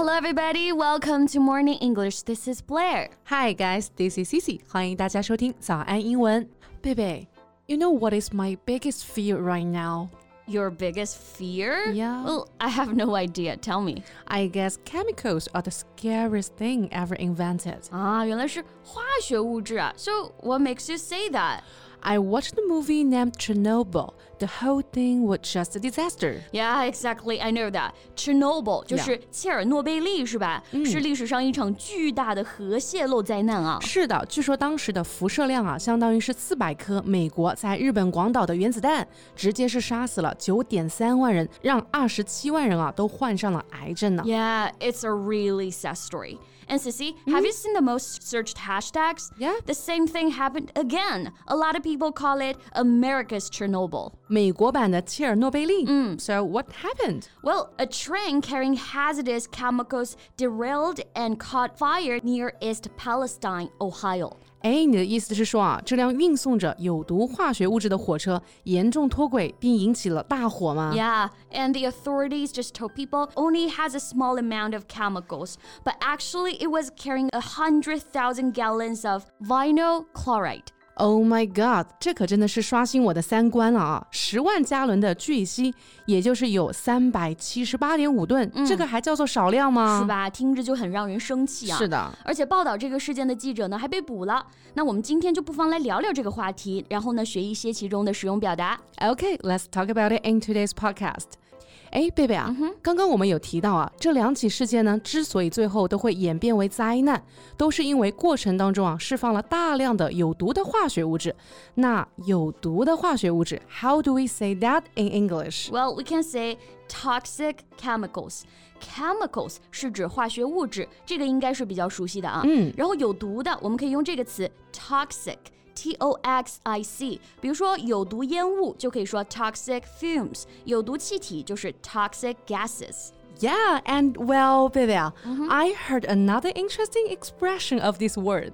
Hello, everybody. Welcome to Morning English. This is Blair. Hi guys, this is Cici. 欢迎大家收听早安英文。贝贝，You know what is my biggest fear right now? Your biggest fear? Yeah. Well, I have no idea. Tell me. I guess chemicals are the scariest thing ever invented. 啊，原来是化学物质啊。So what makes you say that? I watched a movie named Chernobyl. the whole thing was just a disaster. Yeah, exactly. I know that. Chernobyl 就是切尔诺贝利是吧？是历史上一场巨大的核泄漏灾难啊。是的，据说当时的辐射量啊，相当于是四百颗美国在日本广岛的原子弹，直接是杀死了九点三万人，让二十七万人啊都患上了癌症呢。Yeah, it's a really sad story. And Cici, have you seen the most searched hashtags? Yeah. The same thing happened again. A lot of people call it America's Chernobyl. 美国版的切尔诺贝利。嗯，So what happened? Well, a train carrying hazardous chemicals derailed and caught fire near East Palestine, Ohio. 哎，你的意思是说啊，这辆运送着有毒化学物质的火车严重脱轨，并引起了大火吗 Yeah, and the authorities just told people only has a small amount of chemicals, but actually it was carrying a hundred thousand gallons of vinyl chloride. Oh my god，这可真的是刷新我的三观了啊！十万加仑的聚乙也就是有三百七十八点五吨，这个还叫做少量吗？是吧？听着就很让人生气啊！是的。而且报道这个事件的记者呢还被捕了。那我们今天就不妨来聊聊这个话题，然后呢学一些其中的实用表达。Okay，let's talk about it in today's podcast. 哎，贝贝啊，刚刚我们有提到啊，这两起事件呢，之所以最后都会演变为灾难，都是因为过程当中啊，释放了大量的有毒的化学物质。那有毒的化学物质，How do we say that in English？Well, we can say toxic chemicals. Chemicals 是指化学物质，这个应该是比较熟悉的啊。嗯。然后有毒的，我们可以用这个词 toxic。T O X I C，比如说有毒烟雾就可以说 toxic fumes，有毒气体就是 toxic gases。 Yeah, and well, 贝贝啊、i heard another interesting expression of this word、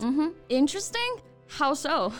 Interesting? How so?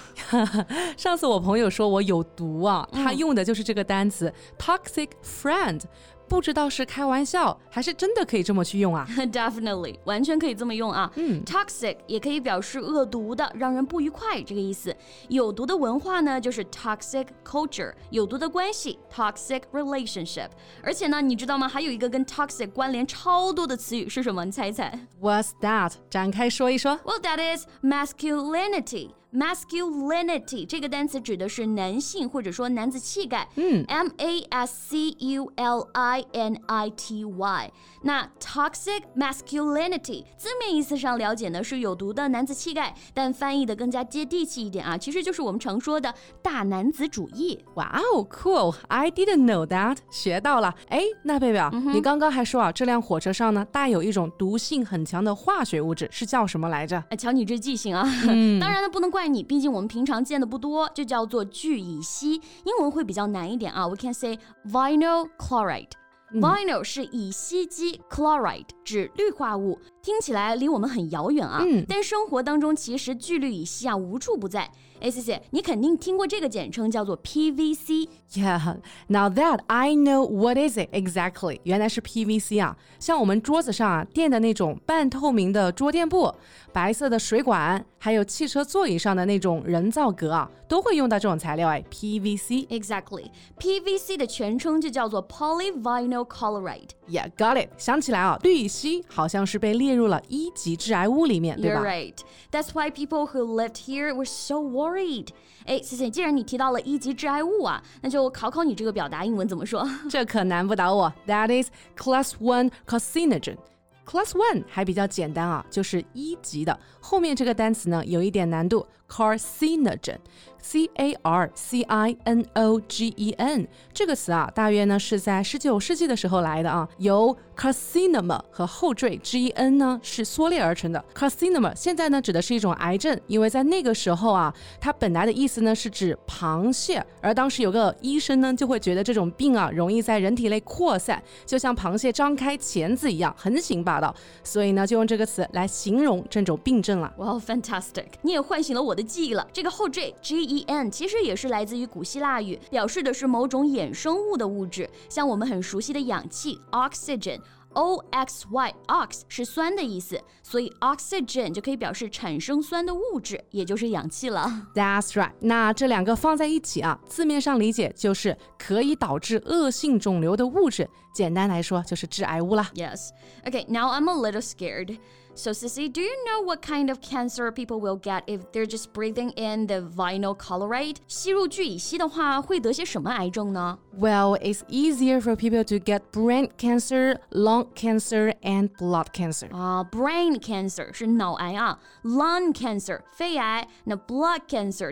上次我朋友说我有毒啊，他用的就是这个单词、toxic friend， 不知道是开玩笑还是真的可以这么去用啊？Definitely，完全可以这么用啊。嗯，toxic 也可以表示恶毒的、让人不愉快这个意思。有毒的文化呢，就是 toxic culture，有毒的关系 toxic relationship。而且呢，你知道吗？还有一个跟 toxic 关联超多的词语是什么？你猜一猜 What's that？展开说一说。？Well, that is masculinity. Masculinity 这个单词指的是男性或者说男子气概，嗯，M A S C U L I N I T Y。那 toxic masculinity 字面意思上了解呢是有毒的男子气概，但翻译的更加接地气一点啊，其实就是我们常说的大男子主义。哇哦，cool！I didn't know that，学到了。哎，那贝贝啊，你刚刚还说啊，这辆火车上呢带有一种毒性很强的化学物质，是叫什么来着？哎，瞧你这记性啊！当然呢，不能怪你，毕竟我们平常见的不多，就叫做聚乙烯，英文会比较难一点啊。We can say vinyl chloride。Vinyl 是乙烯基，chloride 指氯化物，听起来离我们很遥远啊。但生活当中其实聚氯乙烯啊无处不在。哎，谢谢，你肯定听过这个简称叫做 PVC。Yeah, now that I know what is it exactly，原来是 PVC 啊，像我们桌子上啊垫的那种半透明的桌垫布、白色的水管，还有汽车座椅上的那种人造革啊，都会用到这种材料哎，PVC。Exactly, PVC 的全称就叫做 polyvinyl chloride。 Yeah, got it。想起来啊，氯乙烯好像是被列入了一级致癌物里面，对 You're 吧 right. That's why people who lived here were so worried. 哎，谢谢。既然你提到了一级致癌物啊，那就考考你这个表达英文怎么说？这可难不倒我。That is class one carcinogen。 Class one 还比较简单啊，就是一级的。后面这个单词呢有一点难度，carcinogen，c a r c i n o g e n 这个词啊，大约呢是在十九世纪的时候来的啊，由 carcinoma 和后缀 g e n 呢是缩略而成的。carcinoma 现在呢指的是一种癌症，因为在那个时候啊，它本来的意思呢是指螃蟹，而当时有个医生呢就会觉得这种病啊容易在人体内扩散，就像螃蟹张开钳子一样横行吧到，所以呢就用这个词来形容这种病症了。Well, fantastic！你也唤醒了我的记忆了。这个后缀 G E N 其实也是来自于古希腊语，表示的是某种衍生物的物质，像我们很熟悉的氧气 oxygen。O X Y，ox 是酸的意思，所以 oxygen 就可以表示产生酸的物质，也就是氧气了。That's right。那这两个放在一起啊，字面上理解就是可以导致恶性肿瘤的物质，简单来说就是致癌物啦。Yes. Okay, now I'm a little scared. So, Cici, do you know what kind of cancer people will get if they're just breathing in the vinyl chloride? Well, it's easier for people to get brain cancer, lung cancer, and blood cancer. Ah, 啊、uh,，brain cancer lung cancer and blood cancer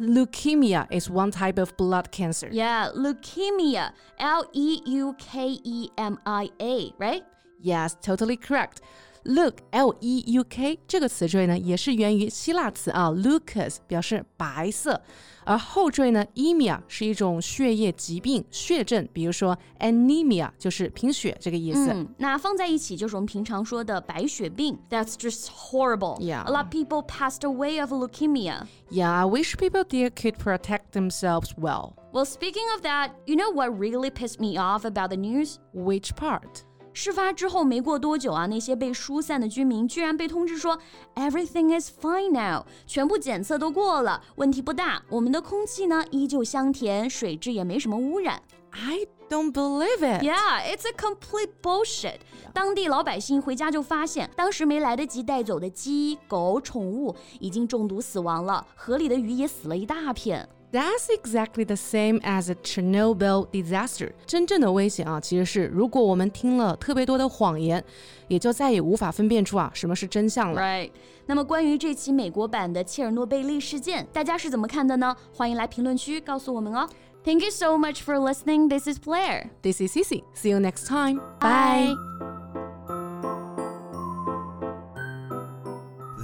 leukemia is one type of blood cancer. Yeah, leukemia, L E U K E M I A, right? Yes, totally correct. Look, L E U K 这个词缀呢，也是源于希腊词啊，leukos 表示白色，而后缀呢，emia 是一种血液疾病、血症，比如说 anemia 就是贫血这个意思。嗯，那放在一起就是我们平常说的白血病。That's just horrible. Yeah, a lot of people passed away of leukemia. Yeah, I wish people there could protect themselves well. Well, speaking of that, you know what really pissed me off about the news? Which part? 事发之后没过多久啊，那些被疏散的居民居然被通知说 everything is fine now，全部检测都过了，问题不大。我们的空气呢依旧香甜，水质也没什么污染。I don't believe it. Yeah, it's a complete bullshit. 当地老百姓回家就发现，当时没来得及带走的鸡、狗、宠物已经中毒死亡了，河里的鱼也死了一大片。That's exactly the same as a Chernobyl disaster。真正的危险啊，其实是如果我们听了特别多的谎言，也就再也无法分辨出啊什么是真相了。Right。那么关于这起美国版的切尔诺贝利事件，大家是怎么看的呢？欢迎来评论区告诉我们哦。Thank you so much for listening. This is Blair. This is Cici. See you next time. Bye.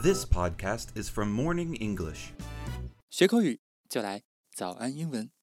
This podcast is from Morning English. 学口语就来 早安英文。